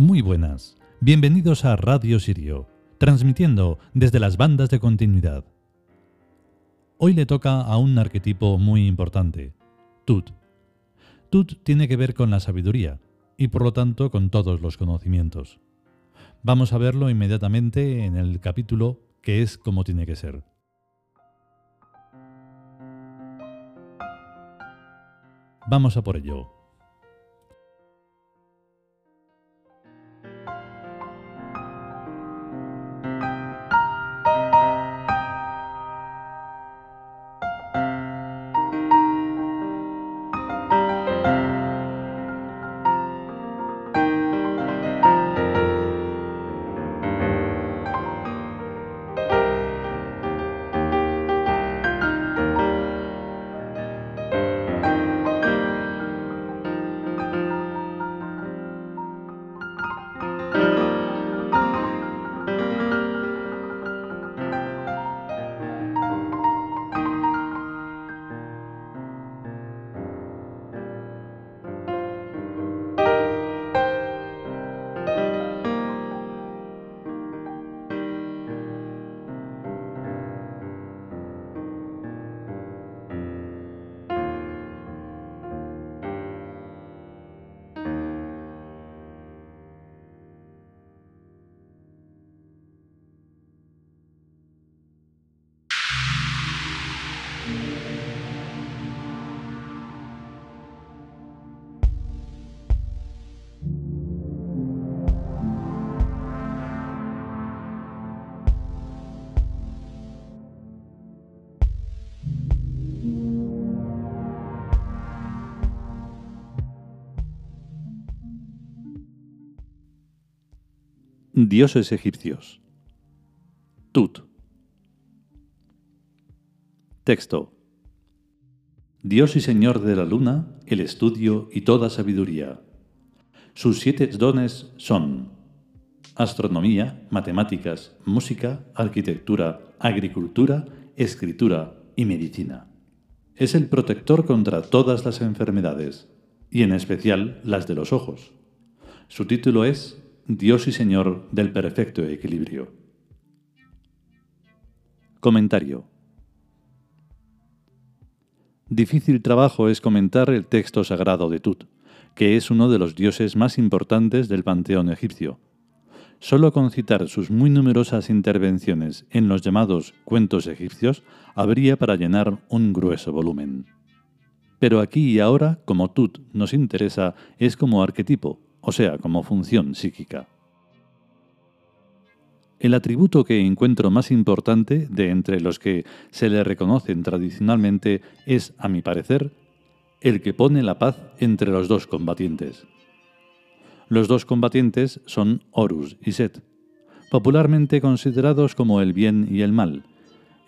Muy buenas. Bienvenidos a Radio Sirio, transmitiendo desde las bandas de continuidad. Hoy le toca a un arquetipo muy importante, Tut. Tut tiene que ver con la sabiduría y por lo tanto con todos los conocimientos. Vamos a verlo inmediatamente en el capítulo que es como tiene que ser. Vamos a por ello. Dioses egipcios. Tut. Texto. Dios y Señor de la luna, el estudio y toda sabiduría. Sus siete dones son astronomía, matemáticas, música, arquitectura, agricultura, escritura y medicina. Es el protector contra todas las enfermedades, y en especial las de los ojos. Su título es Dios y Señor del perfecto equilibrio. Comentario. Difícil trabajo es comentar el texto sagrado de Tut, que es uno de los dioses más importantes del panteón egipcio. Solo con citar sus muy numerosas intervenciones en los llamados cuentos egipcios habría para llenar un grueso volumen. Pero aquí y ahora, como Tut nos interesa, es como arquetipo, o sea, como función psíquica. El atributo que encuentro más importante de entre los que se le reconocen tradicionalmente es, a mi parecer, el que pone la paz entre los dos combatientes. Los dos combatientes son Horus y Set, popularmente considerados como el bien y el mal,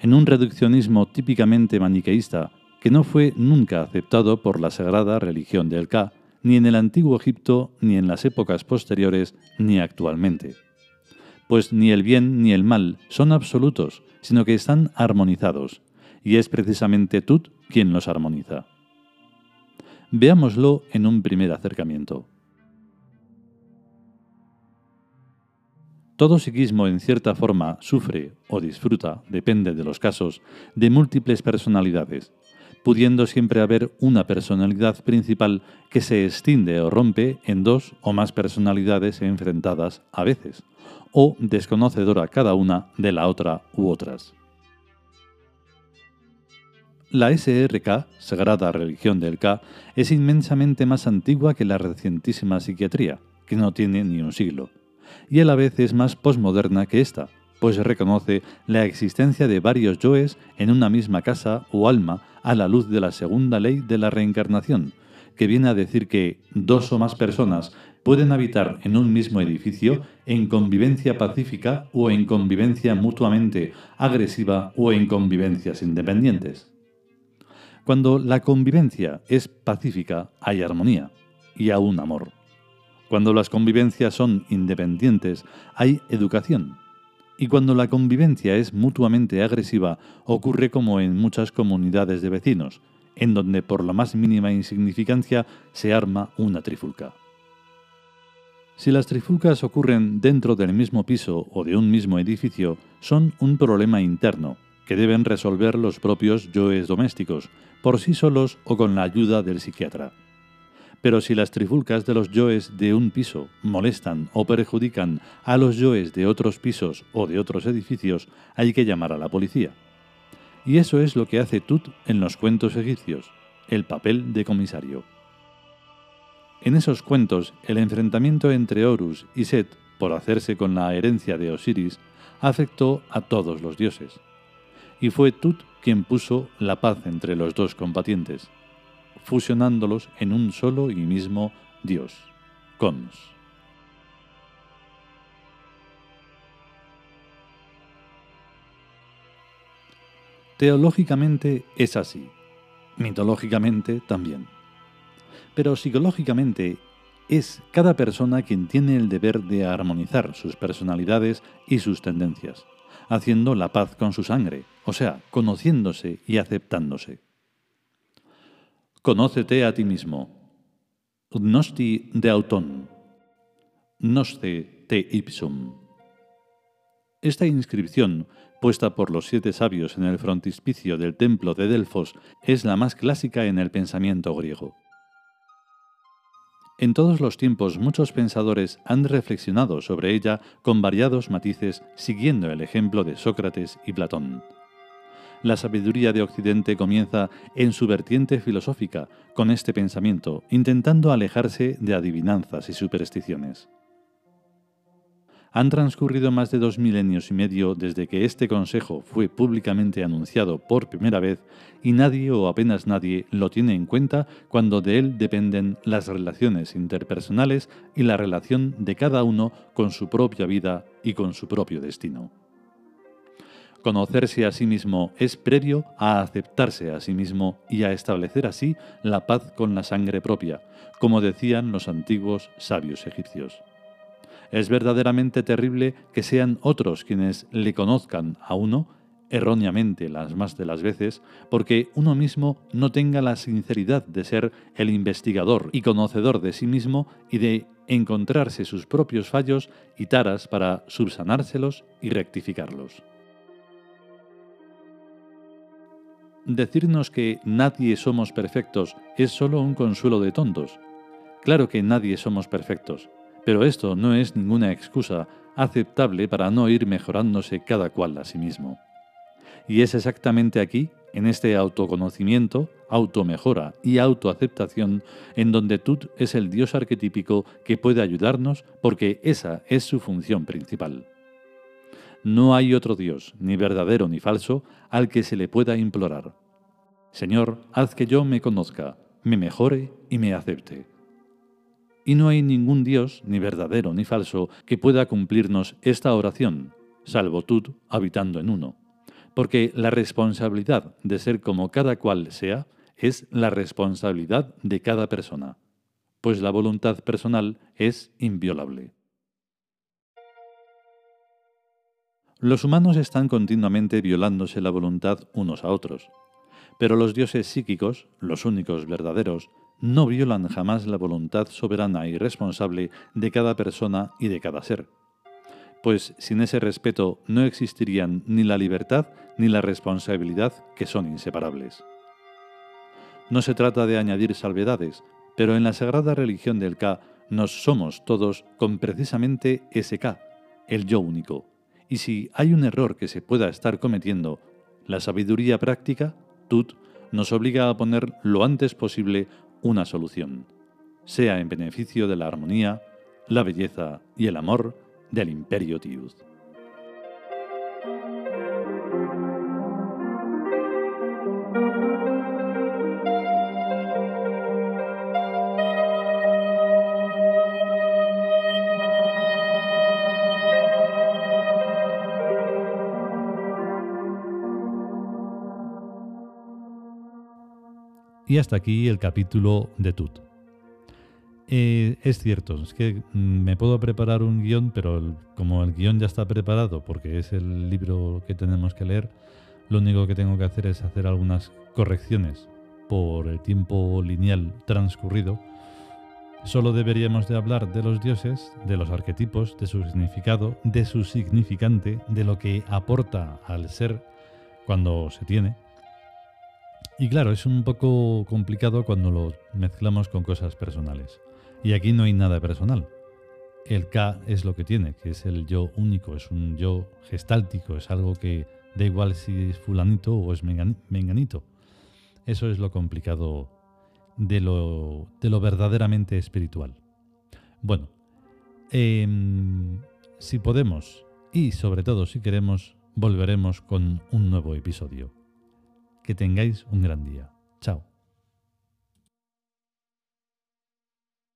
en un reduccionismo típicamente maniqueísta que no fue nunca aceptado por la sagrada religión del Ka, ni en el antiguo Egipto, ni en las épocas posteriores, ni actualmente. Pues ni el bien ni el mal son absolutos, sino que están armonizados, y es precisamente Tut quien los armoniza. Veámoslo en un primer acercamiento. Todo psiquismo en cierta forma sufre o disfruta, depende de los casos, de múltiples personalidades, pudiendo siempre haber una personalidad principal que se extiende o rompe en dos o más personalidades enfrentadas a veces, o desconocedora cada una de la otra u otras. La SRK, Sagrada Religión del K, es inmensamente más antigua que la recientísima psiquiatría, que no tiene ni un siglo, y a la vez es más posmoderna que esta, pues reconoce la existencia de varios yoes en una misma casa o alma a la luz de la segunda ley de la reencarnación, que viene a decir que dos o más personas pueden habitar en un mismo edificio en convivencia pacífica o en convivencia mutuamente agresiva o en convivencias independientes. Cuando la convivencia es pacífica hay armonía y aún amor. Cuando las convivencias son independientes hay educación y cuando la convivencia es mutuamente agresiva, ocurre como en muchas comunidades de vecinos, en donde por la más mínima insignificancia se arma una trifulca. Si las trifulcas ocurren dentro del mismo piso o de un mismo edificio, son un problema interno que deben resolver los propios yoes domésticos, por sí solos o con la ayuda del psiquiatra. Pero si las trifulcas de los yoes de un piso molestan o perjudican a los yoes de otros pisos o de otros edificios, hay que llamar a la policía. Y eso es lo que hace Tut en los cuentos egipcios, el papel de comisario. En esos cuentos, el enfrentamiento entre Horus y Set por hacerse con la herencia de Osiris afectó a todos los dioses. Y fue Tut quien puso la paz entre los dos combatientes, fusionándolos en un solo y mismo dios, Cons. Teológicamente es así, mitológicamente también pero psicológicamente es cada persona quien tiene el deber de armonizar sus personalidades y sus tendencias, haciendo la paz con su sangre, o sea, conociéndose y aceptándose. Conócete a ti mismo. Gnosti de auton. Nosce te ipsum. Esta inscripción, puesta por los siete sabios en el frontispicio del templo de Delfos, es la más clásica en el pensamiento griego. En todos los tiempos muchos pensadores han reflexionado sobre ella con variados matices siguiendo el ejemplo de Sócrates y Platón. La sabiduría de Occidente comienza en su vertiente filosófica con este pensamiento, intentando alejarse de adivinanzas y supersticiones. Han transcurrido más de dos milenios y medio desde que este consejo fue públicamente anunciado por primera vez y nadie o apenas nadie lo tiene en cuenta cuando de él dependen las relaciones interpersonales y la relación de cada uno con su propia vida y con su propio destino. Conocerse a sí mismo es previo a aceptarse a sí mismo y a establecer así la paz con la sangre propia, como decían los antiguos sabios egipcios. Es verdaderamente terrible que sean otros quienes le conozcan a uno, erróneamente las más de las veces, porque uno mismo no tenga la sinceridad de ser el investigador y conocedor de sí mismo y de encontrarse sus propios fallos y taras para subsanárselos y rectificarlos. Decirnos que nadie somos perfectos es solo un consuelo de tontos. Claro que nadie somos perfectos, pero esto no es ninguna excusa aceptable para no ir mejorándose cada cual a sí mismo. Y es exactamente aquí, en este autoconocimiento, automejora y autoaceptación, en donde Tut es el dios arquetípico que puede ayudarnos porque esa es su función principal. No hay otro dios, ni verdadero ni falso, al que se le pueda implorar. Señor, haz que yo me conozca, me mejore y me acepte y no hay ningún Dios, ni verdadero ni falso, que pueda cumplirnos esta oración, salvo tú habitando en uno. Porque la responsabilidad de ser como cada cual sea es la responsabilidad de cada persona, pues la voluntad personal es inviolable. Los humanos están continuamente violándose la voluntad unos a otros, pero los dioses psíquicos, los únicos verdaderos, no violan jamás la voluntad soberana y responsable de cada persona y de cada ser. Pues sin ese respeto no existirían ni la libertad ni la responsabilidad que son inseparables. No se trata de añadir salvedades, pero en la sagrada religión del K nos somos todos con precisamente ese K, el yo único. Y si hay un error que se pueda estar cometiendo, la sabiduría práctica, Tut, nos obliga a poner lo antes posible una solución, sea en beneficio de la armonía, la belleza y el amor del imperio Tiud. Y hasta aquí el capítulo de Tut. Eh, es cierto, es que mm, me puedo preparar un guion, pero como el guion ya está preparado, porque es el libro que tenemos que leer, lo único que tengo que hacer es hacer algunas correcciones por el tiempo lineal transcurrido Solo deberíamos de hablar de los dioses, de los arquetipos, de su significado, de su significante, de lo que aporta al ser cuando se tiene. Y claro, es un poco complicado cuando lo mezclamos con cosas personales. Y aquí no hay nada personal. El K es lo que tiene, que es el yo único, es un yo gestáltico, es algo que da igual si es fulanito o es menganito. Eso es lo complicado de lo, de lo verdaderamente espiritual. Bueno, em, si podemos y sobre todo si queremos, volveremos con un nuevo episodio. Que tengáis un gran día. Chao.